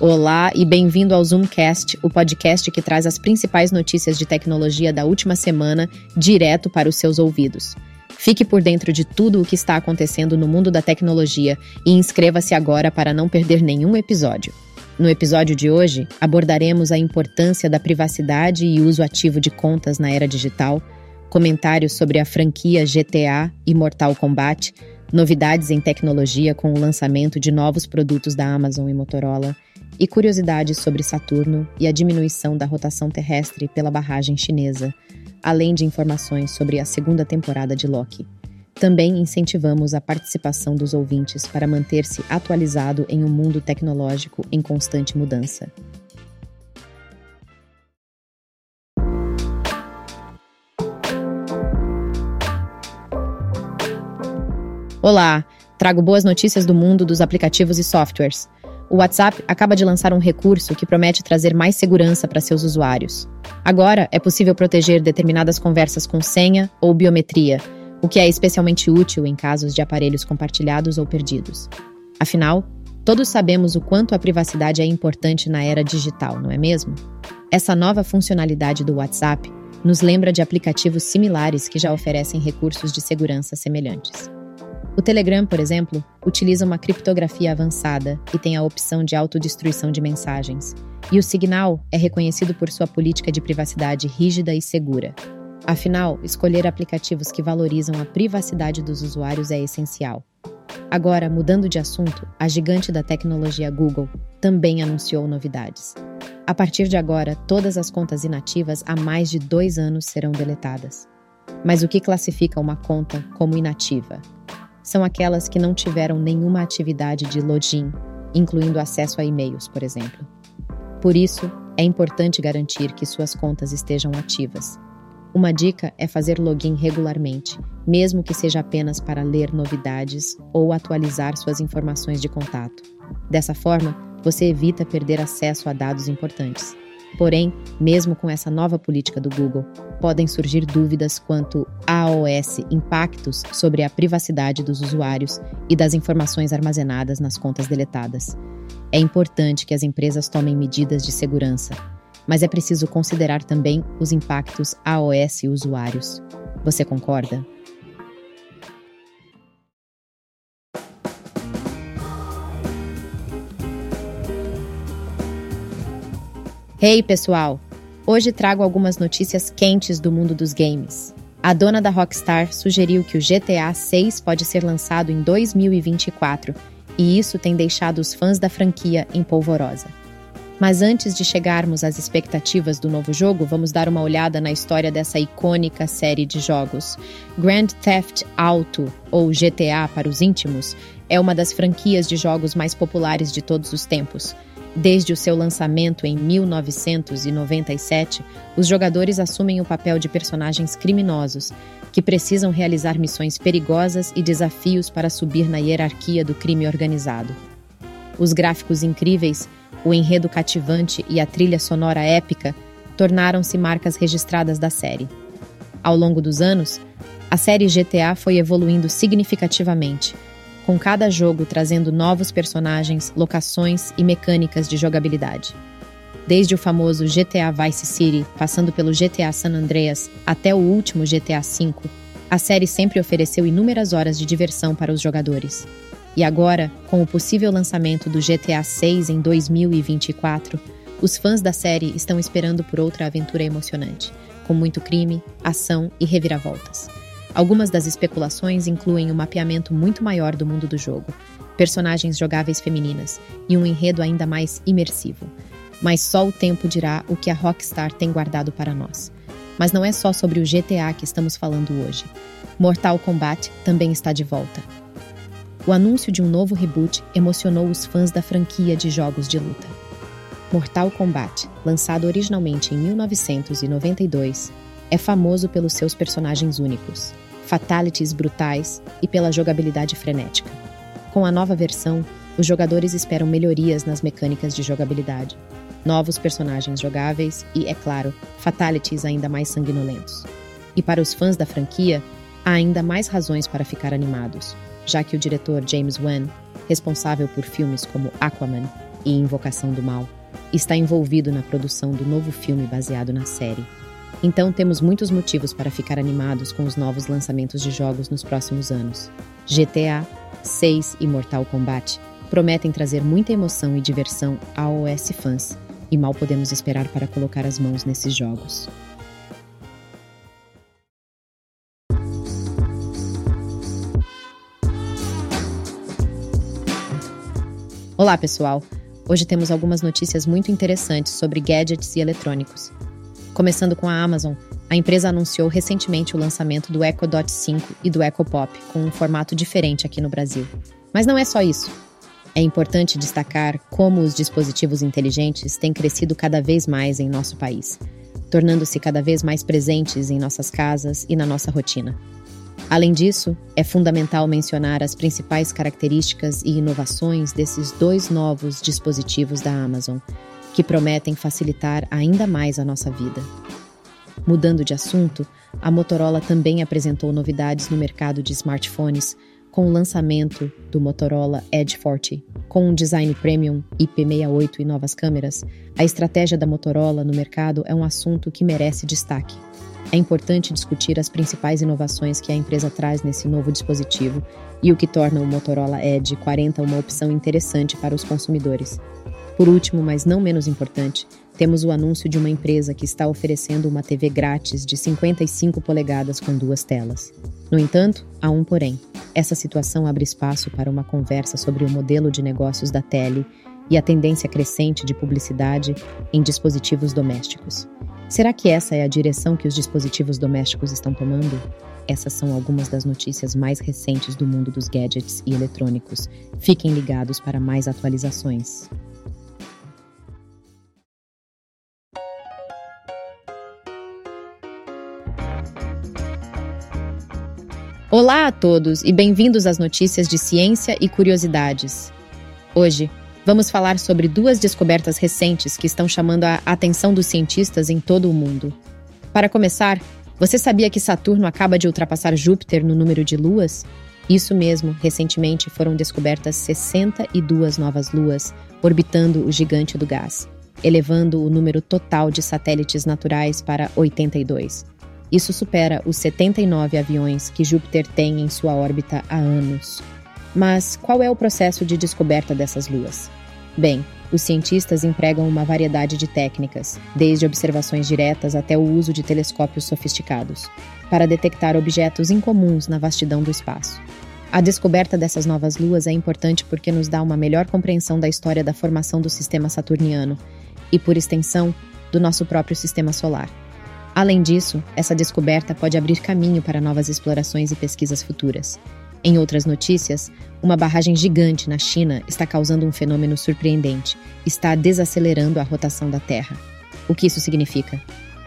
Olá e bem-vindo ao Zoomcast, o podcast que traz as principais notícias de tecnologia da última semana direto para os seus ouvidos. Fique por dentro de tudo o que está acontecendo no mundo da tecnologia e inscreva-se agora para não perder nenhum episódio. No episódio de hoje, abordaremos a importância da privacidade e uso ativo de contas na era digital, comentários sobre a franquia GTA e Mortal Kombat, novidades em tecnologia com o lançamento de novos produtos da Amazon e Motorola e curiosidades sobre Saturno e a diminuição da rotação terrestre pela barragem chinesa, além de informações sobre a segunda temporada de Loki. Também incentivamos a participação dos ouvintes para manter-se atualizado em um mundo tecnológico em constante mudança. Olá, trago boas notícias do mundo dos aplicativos e softwares. O WhatsApp acaba de lançar um recurso que promete trazer mais segurança para seus usuários. Agora é possível proteger determinadas conversas com senha ou biometria, o que é especialmente útil em casos de aparelhos compartilhados ou perdidos. Afinal, todos sabemos o quanto a privacidade é importante na era digital, não é mesmo? Essa nova funcionalidade do WhatsApp nos lembra de aplicativos similares que já oferecem recursos de segurança semelhantes. O Telegram, por exemplo, utiliza uma criptografia avançada e tem a opção de autodestruição de mensagens. E o Signal é reconhecido por sua política de privacidade rígida e segura. Afinal, escolher aplicativos que valorizam a privacidade dos usuários é essencial. Agora, mudando de assunto, a gigante da tecnologia Google também anunciou novidades. A partir de agora, todas as contas inativas há mais de dois anos serão deletadas. Mas o que classifica uma conta como inativa? São aquelas que não tiveram nenhuma atividade de login, incluindo acesso a e-mails, por exemplo. Por isso, é importante garantir que suas contas estejam ativas. Uma dica é fazer login regularmente, mesmo que seja apenas para ler novidades ou atualizar suas informações de contato. Dessa forma, você evita perder acesso a dados importantes. Porém, mesmo com essa nova política do Google, podem surgir dúvidas quanto AOS impactos sobre a privacidade dos usuários e das informações armazenadas nas contas deletadas. É importante que as empresas tomem medidas de segurança, mas é preciso considerar também os impactos AOS usuários. Você concorda? Hey, pessoal! Hoje trago algumas notícias quentes do mundo dos games. A dona da Rockstar sugeriu que o GTA 6 pode ser lançado em 2024, e isso tem deixado os fãs da franquia em polvorosa. Mas antes de chegarmos às expectativas do novo jogo, vamos dar uma olhada na história dessa icônica série de jogos. Grand Theft Auto, ou GTA para os íntimos, é uma das franquias de jogos mais populares de todos os tempos. Desde o seu lançamento em 1997, os jogadores assumem o papel de personagens criminosos, que precisam realizar missões perigosas e desafios para subir na hierarquia do crime organizado. Os gráficos incríveis, o enredo cativante e a trilha sonora épica tornaram-se marcas registradas da série. Ao longo dos anos, a série GTA foi evoluindo significativamente com cada jogo trazendo novos personagens, locações e mecânicas de jogabilidade. Desde o famoso GTA Vice City, passando pelo GTA San Andreas até o último GTA V, a série sempre ofereceu inúmeras horas de diversão para os jogadores. E agora, com o possível lançamento do GTA 6 em 2024, os fãs da série estão esperando por outra aventura emocionante, com muito crime, ação e reviravoltas. Algumas das especulações incluem um mapeamento muito maior do mundo do jogo, personagens jogáveis femininas e um enredo ainda mais imersivo. Mas só o tempo dirá o que a Rockstar tem guardado para nós. Mas não é só sobre o GTA que estamos falando hoje. Mortal Kombat também está de volta. O anúncio de um novo reboot emocionou os fãs da franquia de jogos de luta. Mortal Kombat, lançado originalmente em 1992, é famoso pelos seus personagens únicos, fatalities brutais e pela jogabilidade frenética. Com a nova versão, os jogadores esperam melhorias nas mecânicas de jogabilidade, novos personagens jogáveis e, é claro, fatalities ainda mais sanguinolentos. E para os fãs da franquia, há ainda mais razões para ficar animados, já que o diretor James Wan, responsável por filmes como Aquaman e Invocação do Mal, está envolvido na produção do novo filme baseado na série. Então temos muitos motivos para ficar animados com os novos lançamentos de jogos nos próximos anos. GTA 6 e Mortal Kombat prometem trazer muita emoção e diversão a OS fãs, e mal podemos esperar para colocar as mãos nesses jogos. Olá, pessoal! Hoje temos algumas notícias muito interessantes sobre gadgets e eletrônicos. Começando com a Amazon, a empresa anunciou recentemente o lançamento do Echo Dot 5 e do Echo Pop, com um formato diferente aqui no Brasil. Mas não é só isso. É importante destacar como os dispositivos inteligentes têm crescido cada vez mais em nosso país, tornando-se cada vez mais presentes em nossas casas e na nossa rotina. Além disso, é fundamental mencionar as principais características e inovações desses dois novos dispositivos da Amazon, que prometem facilitar ainda mais a nossa vida. Mudando de assunto, a Motorola também apresentou novidades no mercado de smartphones com o lançamento do Motorola Edge 40. Com um design premium, IP68 e novas câmeras, a estratégia da Motorola no mercado é um assunto que merece destaque. É importante discutir as principais inovações que a empresa traz nesse novo dispositivo e o que torna o Motorola Edge 40 uma opção interessante para os consumidores. Por último, mas não menos importante, temos o anúncio de uma empresa que está oferecendo uma TV grátis de 55 polegadas com duas telas. No entanto, há um porém. Essa situação abre espaço para uma conversa sobre o modelo de negócios da Tele e a tendência crescente de publicidade em dispositivos domésticos. Será que essa é a direção que os dispositivos domésticos estão tomando? Essas são algumas das notícias mais recentes do mundo dos gadgets e eletrônicos. Fiquem ligados para mais atualizações. Olá a todos e bem-vindos às notícias de ciência e curiosidades. Hoje, vamos falar sobre duas descobertas recentes que estão chamando a atenção dos cientistas em todo o mundo. Para começar, você sabia que Saturno acaba de ultrapassar Júpiter no número de luas? Isso mesmo, recentemente foram descobertas 62 novas luas orbitando o gigante do gás, elevando o número total de satélites naturais para 82. Isso supera os 79 aviões que Júpiter tem em sua órbita há anos. Mas qual é o processo de descoberta dessas luas? Bem, os cientistas empregam uma variedade de técnicas, desde observações diretas até o uso de telescópios sofisticados, para detectar objetos incomuns na vastidão do espaço. A descoberta dessas novas luas é importante porque nos dá uma melhor compreensão da história da formação do sistema saturniano e, por extensão, do nosso próprio sistema solar. Além disso, essa descoberta pode abrir caminho para novas explorações e pesquisas futuras. Em outras notícias, uma barragem gigante na China está causando um fenômeno surpreendente. Está desacelerando a rotação da Terra. O que isso significa?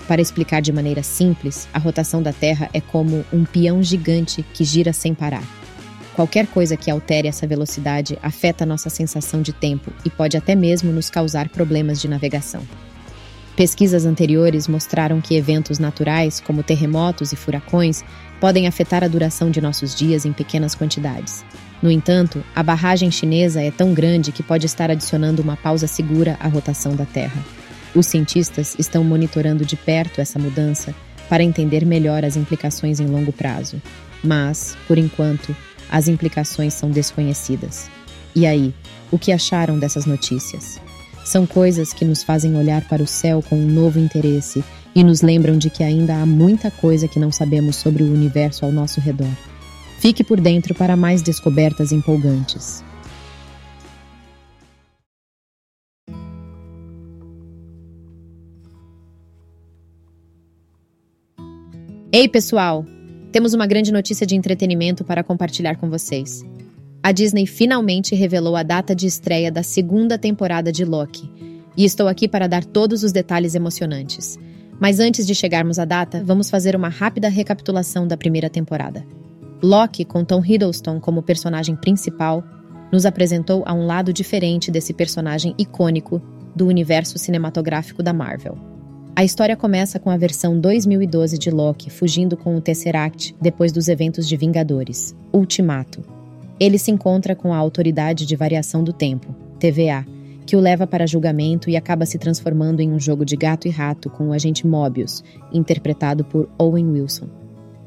Para explicar de maneira simples, a rotação da Terra é como um peão gigante que gira sem parar. Qualquer coisa que altere essa velocidade afeta nossa sensação de tempo e pode até mesmo nos causar problemas de navegação. Pesquisas anteriores mostraram que eventos naturais, como terremotos e furacões, podem afetar a duração de nossos dias em pequenas quantidades. No entanto, a barragem chinesa é tão grande que pode estar adicionando uma pausa segura à rotação da Terra. Os cientistas estão monitorando de perto essa mudança para entender melhor as implicações em longo prazo. Mas, por enquanto, as implicações são desconhecidas. E aí, o que acharam dessas notícias? São coisas que nos fazem olhar para o céu com um novo interesse e nos lembram de que ainda há muita coisa que não sabemos sobre o universo ao nosso redor. Fique por dentro para mais descobertas empolgantes. Ei, pessoal! Temos uma grande notícia de entretenimento para compartilhar com vocês. A Disney finalmente revelou a data de estreia da segunda temporada de Loki, e estou aqui para dar todos os detalhes emocionantes. Mas antes de chegarmos à data, vamos fazer uma rápida recapitulação da primeira temporada. Loki, com Tom Hiddleston como personagem principal, nos apresentou a um lado diferente desse personagem icônico do universo cinematográfico da Marvel. A história começa com a versão 2012 de Loki fugindo com o Tesseract depois dos eventos de Vingadores, Ultimato. Ele se encontra com a Autoridade de Variação do Tempo, TVA, que o leva para julgamento e acaba se transformando em um jogo de gato e rato com o agente Mobius, interpretado por Owen Wilson.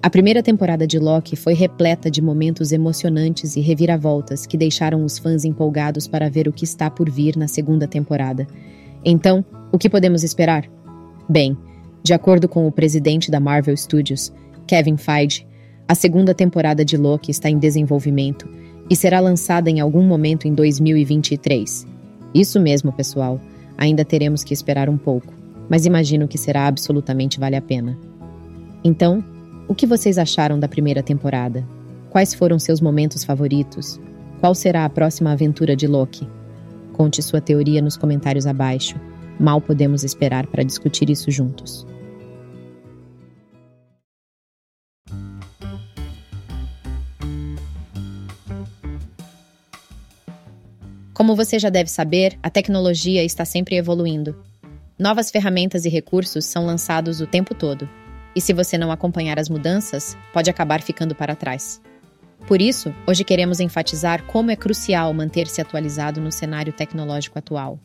A primeira temporada de Loki foi repleta de momentos emocionantes e reviravoltas que deixaram os fãs empolgados para ver o que está por vir na segunda temporada. Então, o que podemos esperar? Bem, de acordo com o presidente da Marvel Studios, Kevin Feige, a segunda temporada de Loki está em desenvolvimento e será lançada em algum momento em 2023. Isso mesmo, pessoal. Ainda teremos que esperar um pouco, mas imagino que será absolutamente vale a pena. Então, o que vocês acharam da primeira temporada? Quais foram seus momentos favoritos? Qual será a próxima aventura de Loki? Conte sua teoria nos comentários abaixo. Mal podemos esperar para discutir isso juntos. Como você já deve saber, a tecnologia está sempre evoluindo. Novas ferramentas e recursos são lançados o tempo todo. E se você não acompanhar as mudanças, pode acabar ficando para trás. Por isso, hoje queremos enfatizar como é crucial manter-se atualizado no cenário tecnológico atual.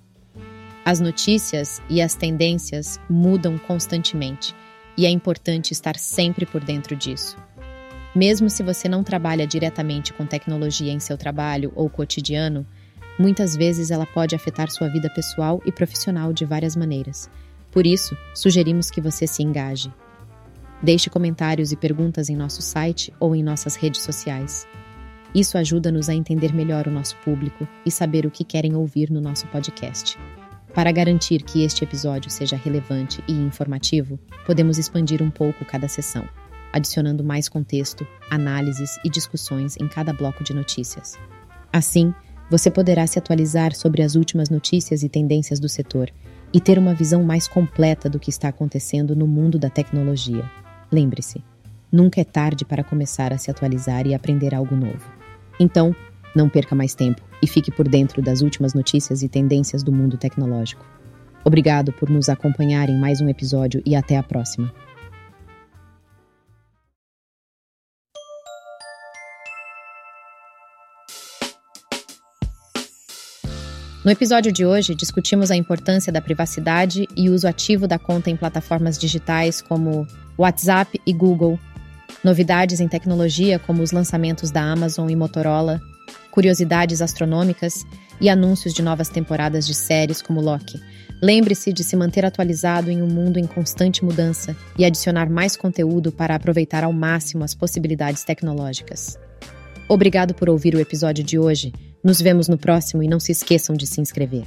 As notícias e as tendências mudam constantemente e é importante estar sempre por dentro disso. Mesmo se você não trabalha diretamente com tecnologia em seu trabalho ou cotidiano, Muitas vezes ela pode afetar sua vida pessoal e profissional de várias maneiras. Por isso, sugerimos que você se engaje. Deixe comentários e perguntas em nosso site ou em nossas redes sociais. Isso ajuda-nos a entender melhor o nosso público e saber o que querem ouvir no nosso podcast. Para garantir que este episódio seja relevante e informativo, podemos expandir um pouco cada sessão, adicionando mais contexto, análises e discussões em cada bloco de notícias. Assim, você poderá se atualizar sobre as últimas notícias e tendências do setor e ter uma visão mais completa do que está acontecendo no mundo da tecnologia. Lembre-se, nunca é tarde para começar a se atualizar e aprender algo novo. Então, não perca mais tempo e fique por dentro das últimas notícias e tendências do mundo tecnológico. Obrigado por nos acompanhar em mais um episódio e até a próxima. No episódio de hoje, discutimos a importância da privacidade e uso ativo da conta em plataformas digitais como WhatsApp e Google, novidades em tecnologia como os lançamentos da Amazon e Motorola, curiosidades astronômicas e anúncios de novas temporadas de séries como Loki. Lembre-se de se manter atualizado em um mundo em constante mudança e adicionar mais conteúdo para aproveitar ao máximo as possibilidades tecnológicas. Obrigado por ouvir o episódio de hoje. Nos vemos no próximo e não se esqueçam de se inscrever.